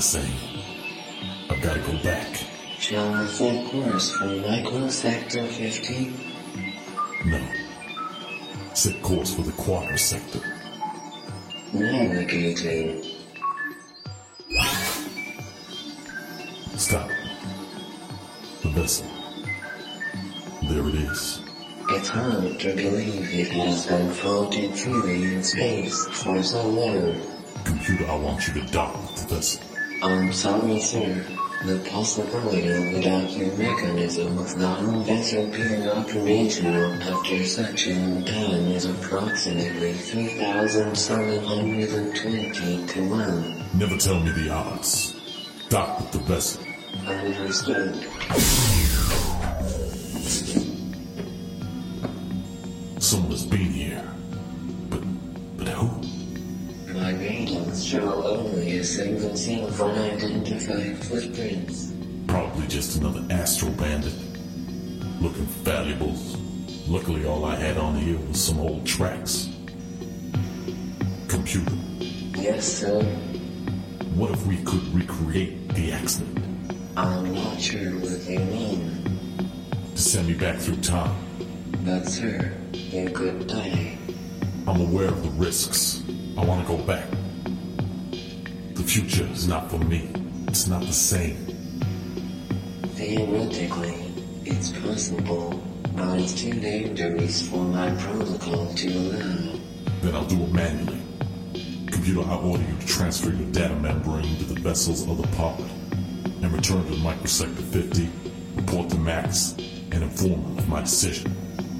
is just not the same. I've got to go back. Shall I set course for microsector 50? No. Set course for the quarter sector. Navigating. Stop. The vessel. There it is. It's hard to believe it has floating freely in space for so long. Computer, I want you to dock with the vessel. I'm sorry, sir. The possibility of the docking mechanism of the whole vessel being operational after long time is approximately 3,720 to 1. Never tell me the odds. Dock with the vessel. Understood. Single set of unidentified footprints. Probably just another astral bandit. Looking for valuables. Luckily, all I had on here was some old tracks. Computer, Yes, sir. what if we could recreate the accident? I'm not sure what you mean. To send me back through time? But, sir, you could die. I'm aware of the risks. I want to go back. The future is not for me. It's not the same. Theoretically, it's possible, but it's too dangerous for my protocol to allow. Then I'll do it manually. Computer, I order you to transfer your data membrane to the vessel's other part and return to microsector 50, report to Max, and inform him of my decision.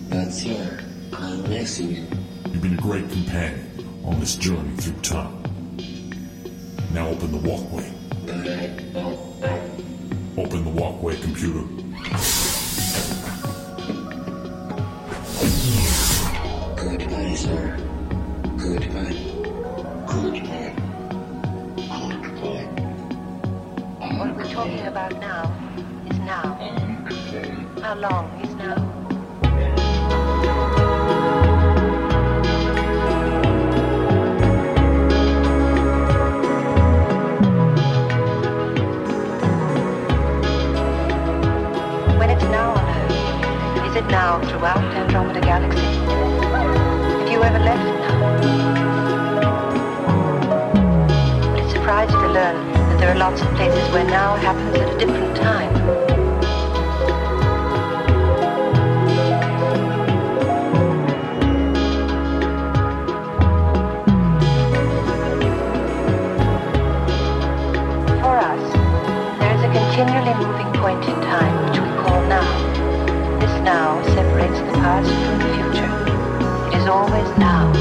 But, sir, I'll miss you. You've been a great companion on this journey through time. Now open the walkway. But I, but I, Open the walkway, computer. goodbye, sir. Goodbye. Goodbye. Goodbye. What we're talking about now is now. How long places where now happens at a different time? For us, there is a continually moving point in time which we call now. This now separates the past from the future. It is always now.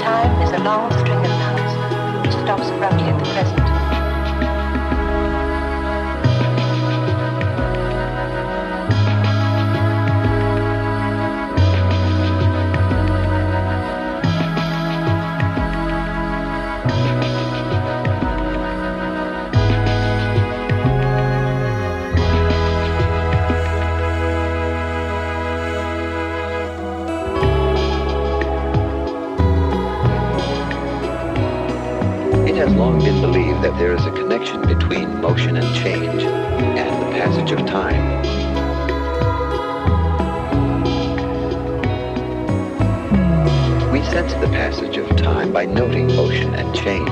Time is a long string of nows which stops abruptly at the present. That there is a connection between motion and change and the passage of time. We sense the passage of time by noting motion and change.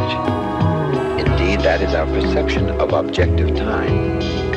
Indeed, that is our perception of objective time.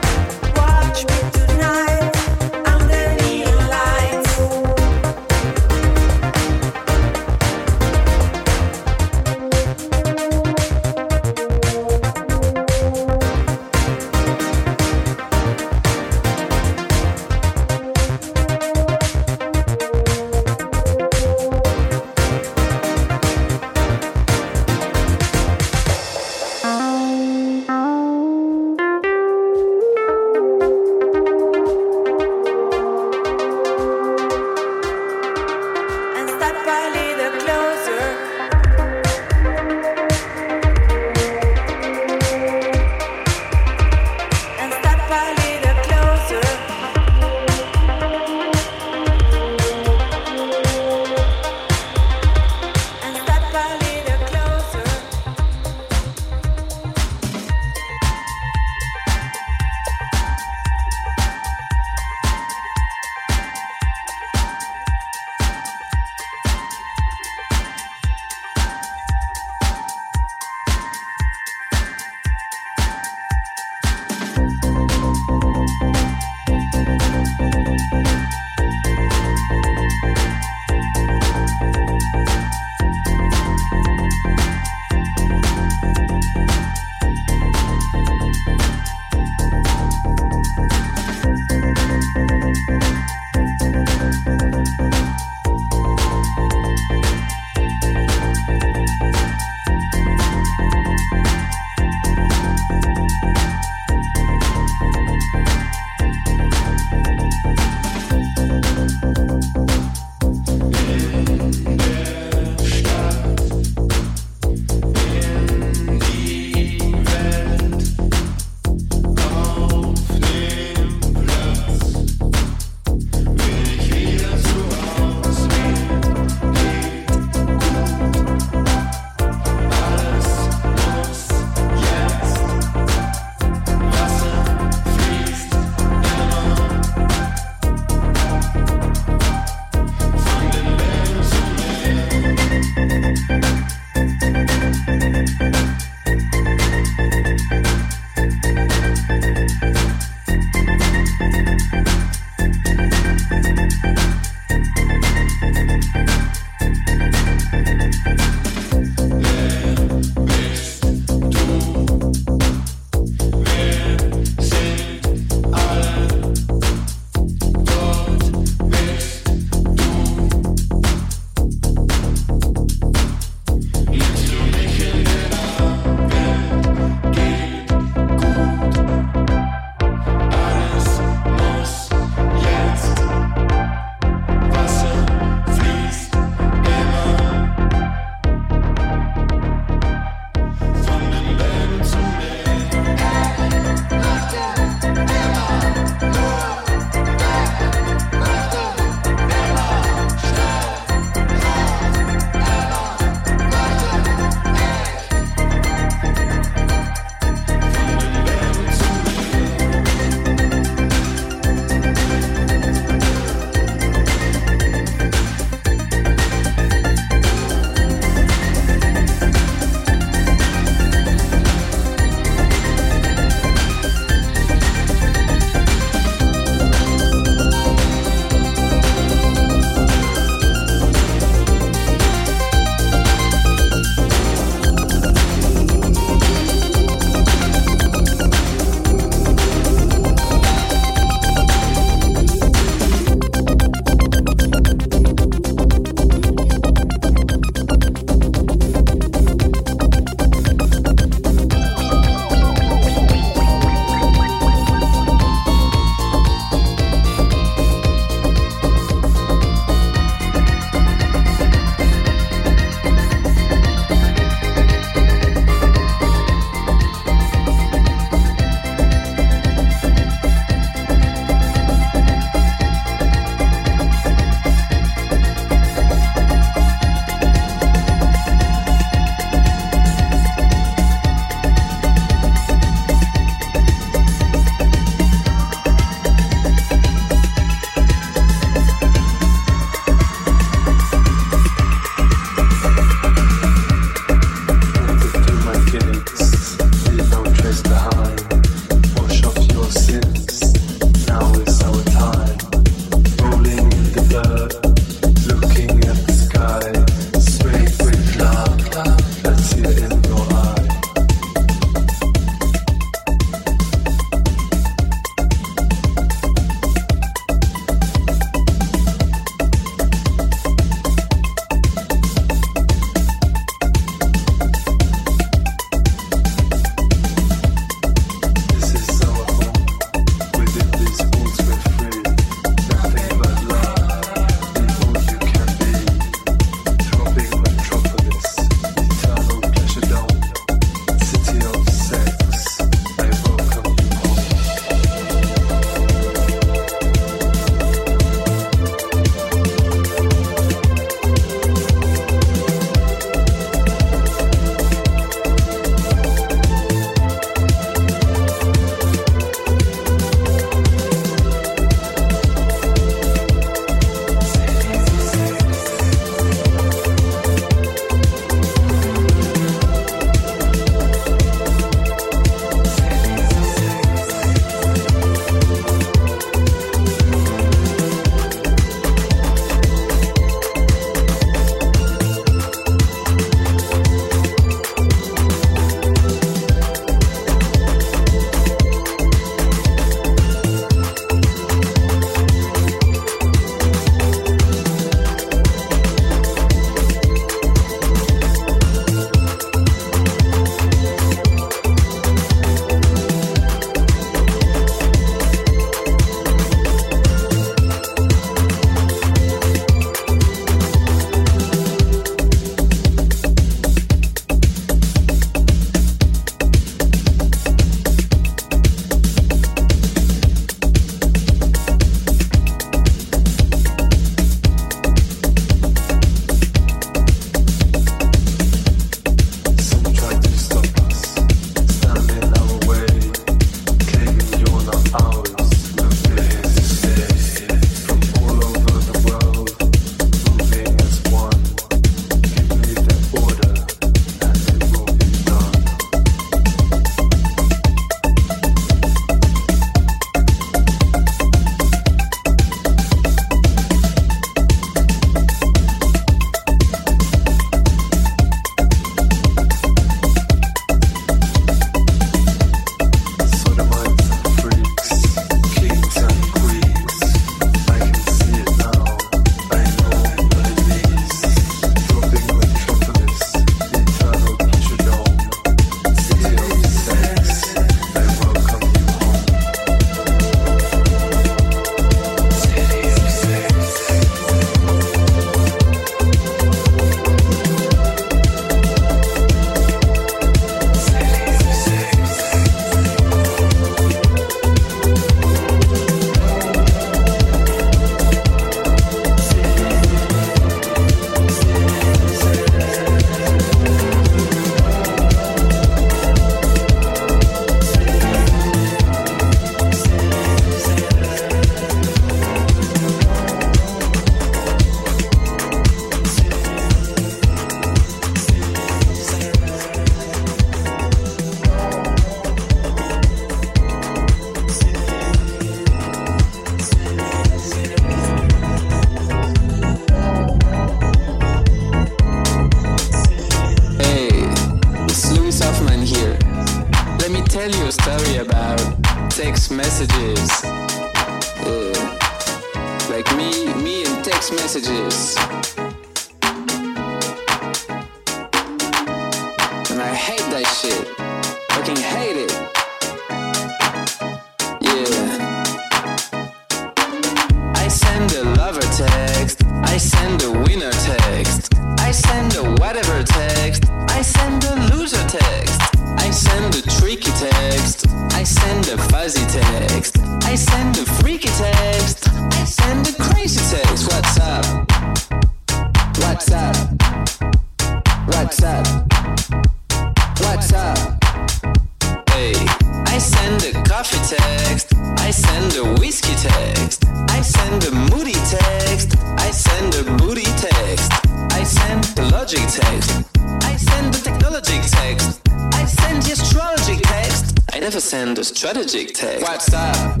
send a whiskey text. I send a moody text. I send a booty text. I send the logic text. I send the technology text. I send the astrology text. I never send a strategic text. What's up?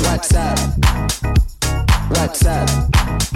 What's up? What's up?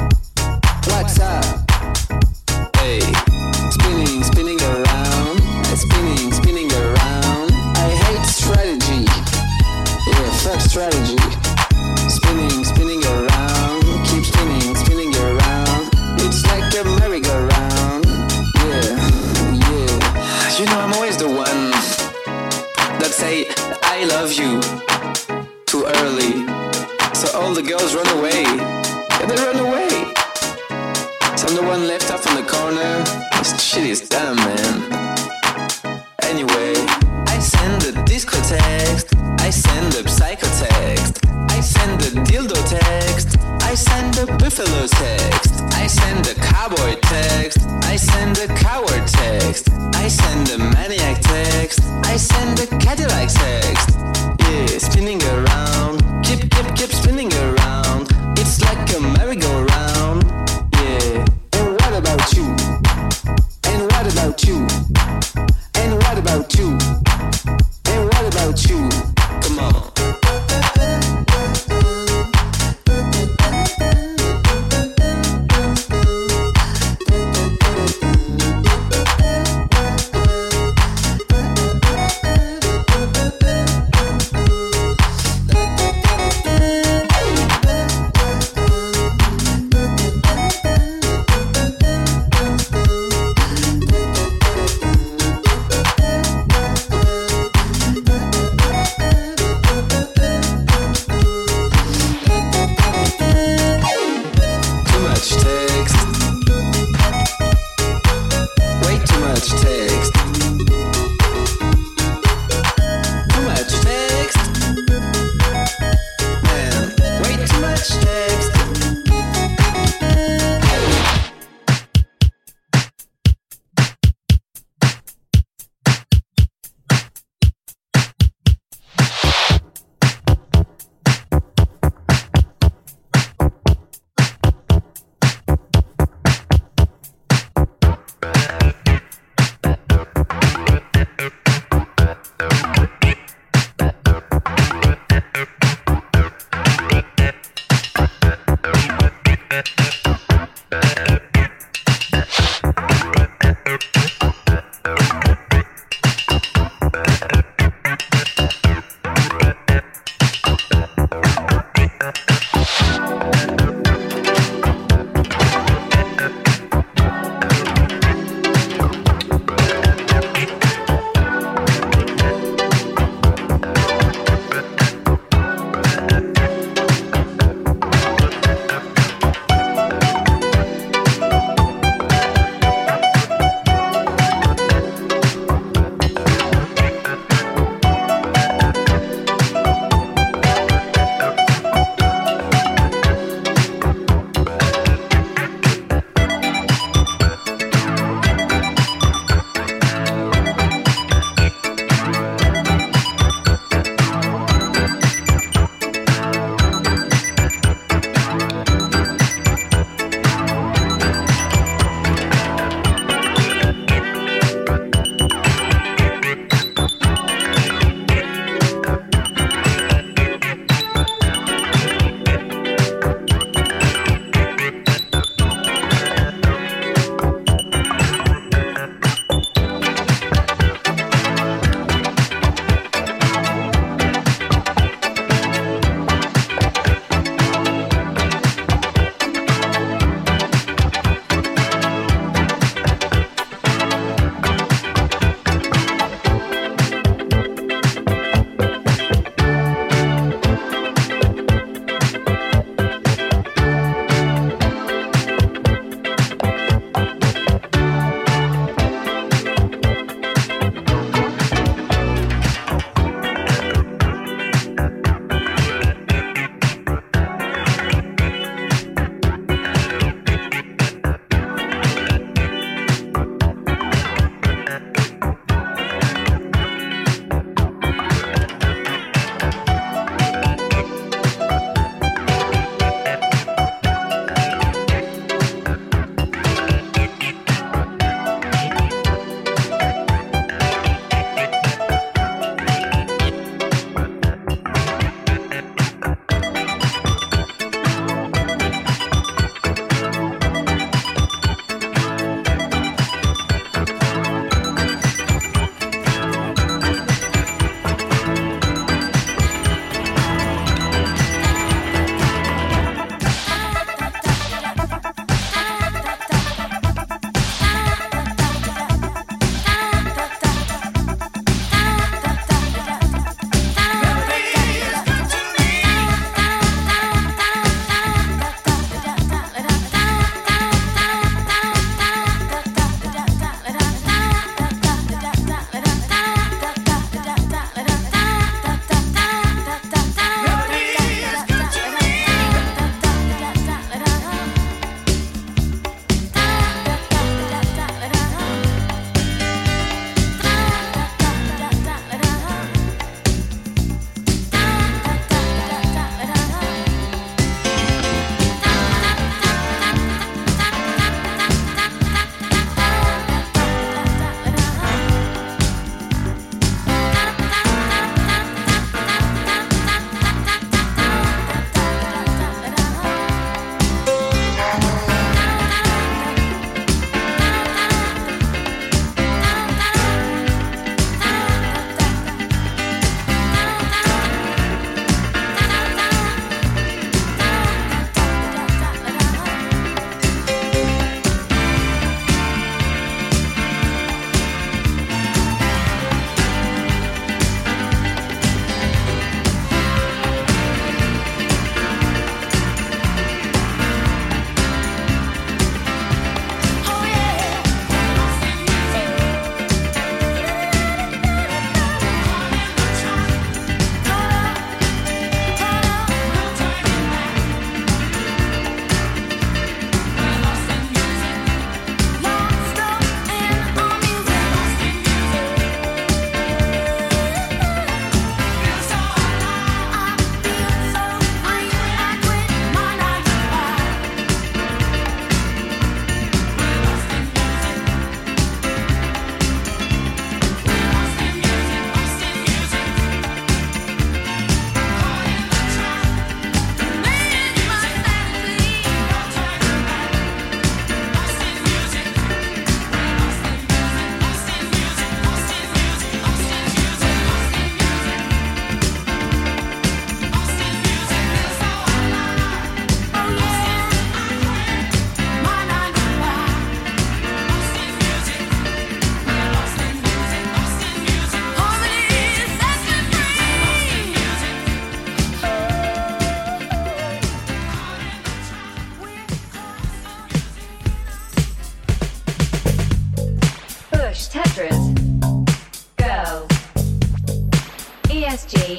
ESG,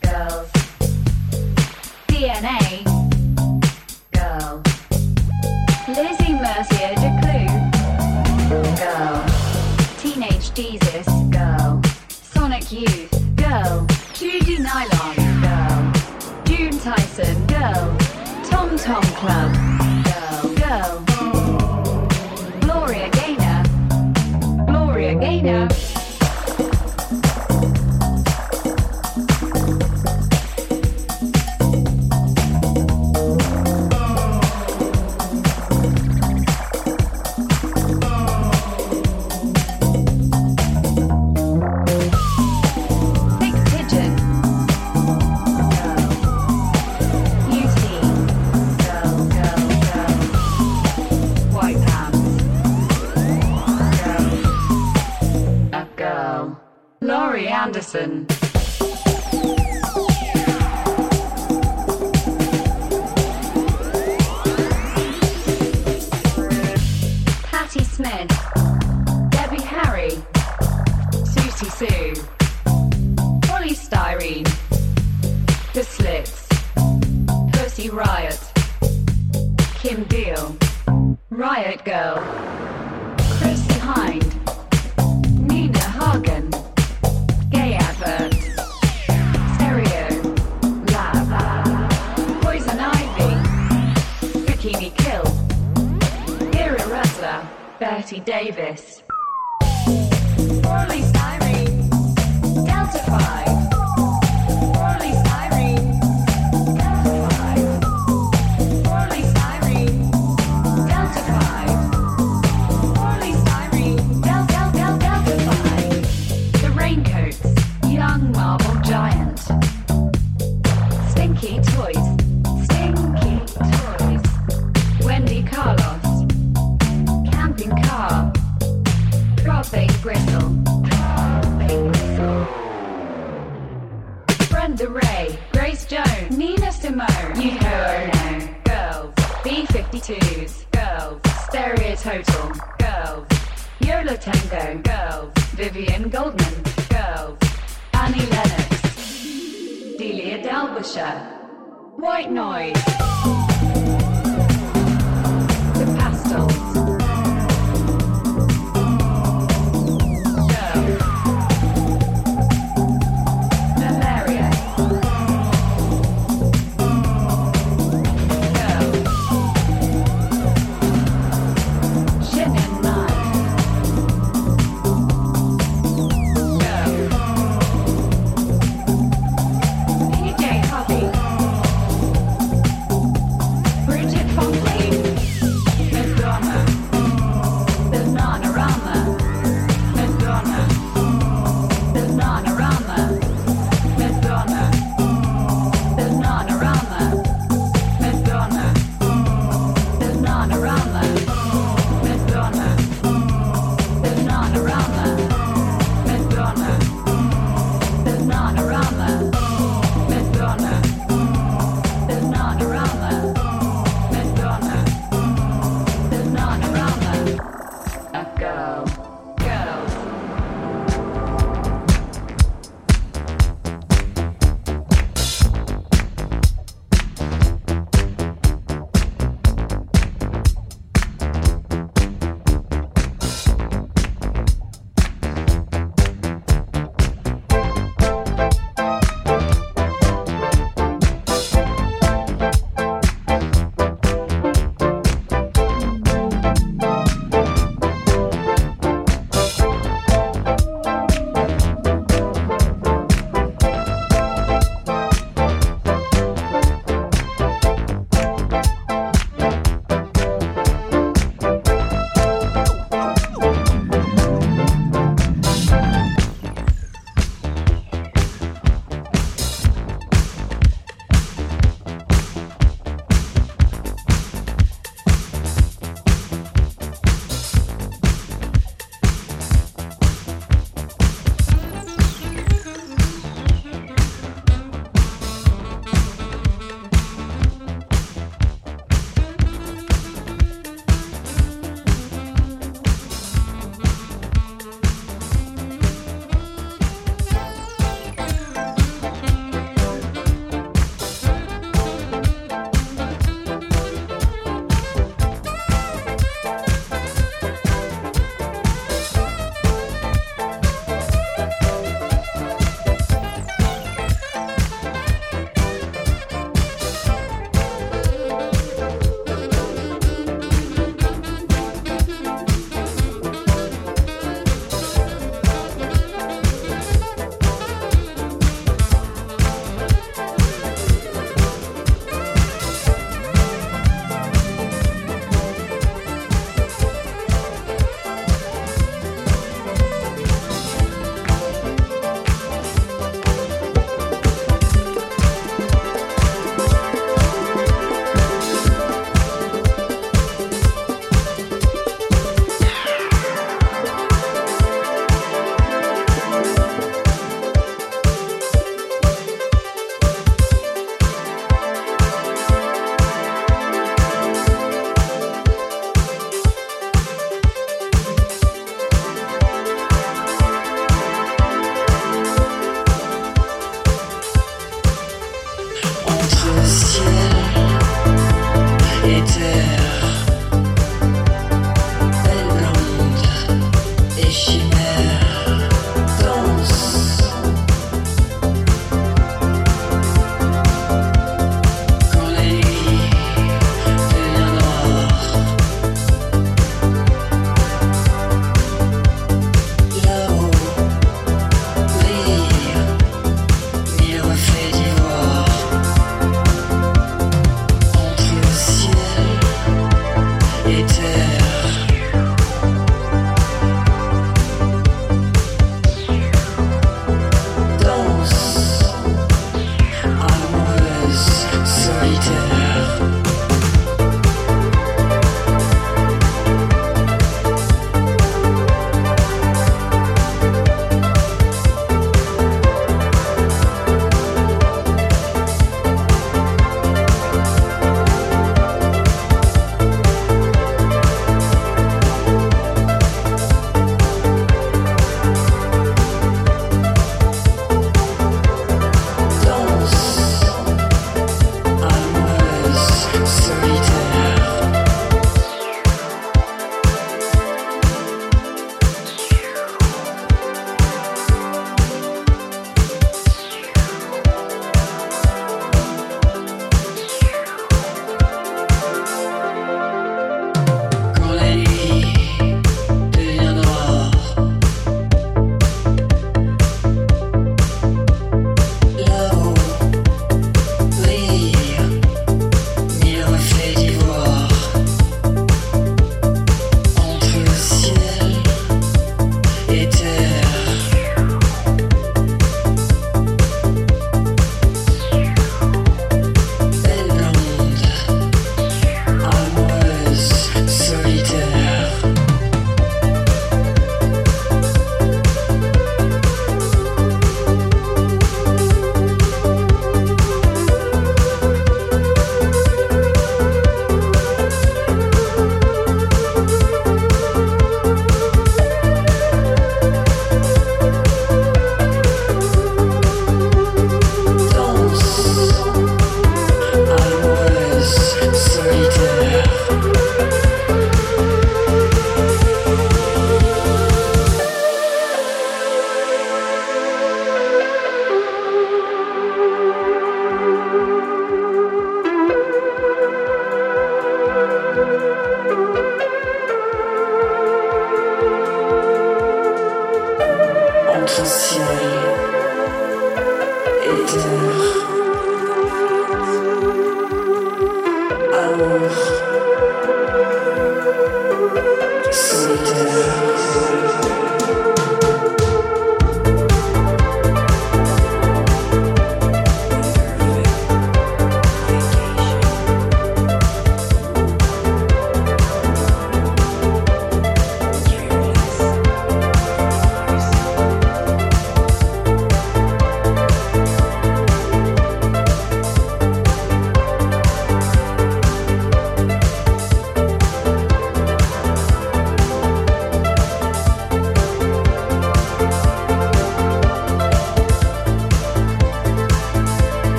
girls, DNA, girl, Lizzy Mercier Descloux, girl, Teenage Jesus, girl, Sonic Youth, girl, Judy Nylon, girl, June Tyson, girl, Tom Tom Club.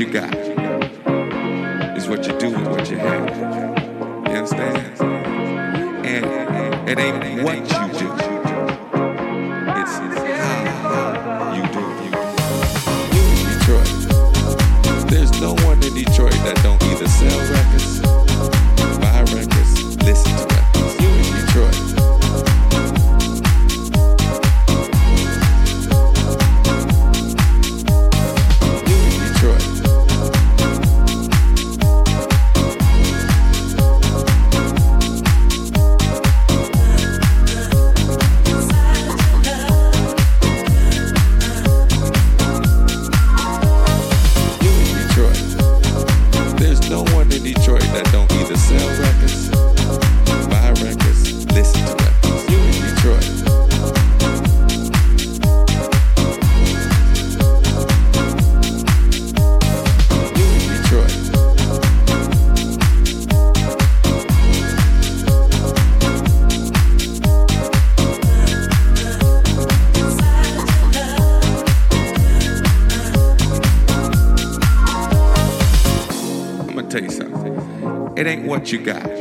It what you got,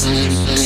Mm-hmm.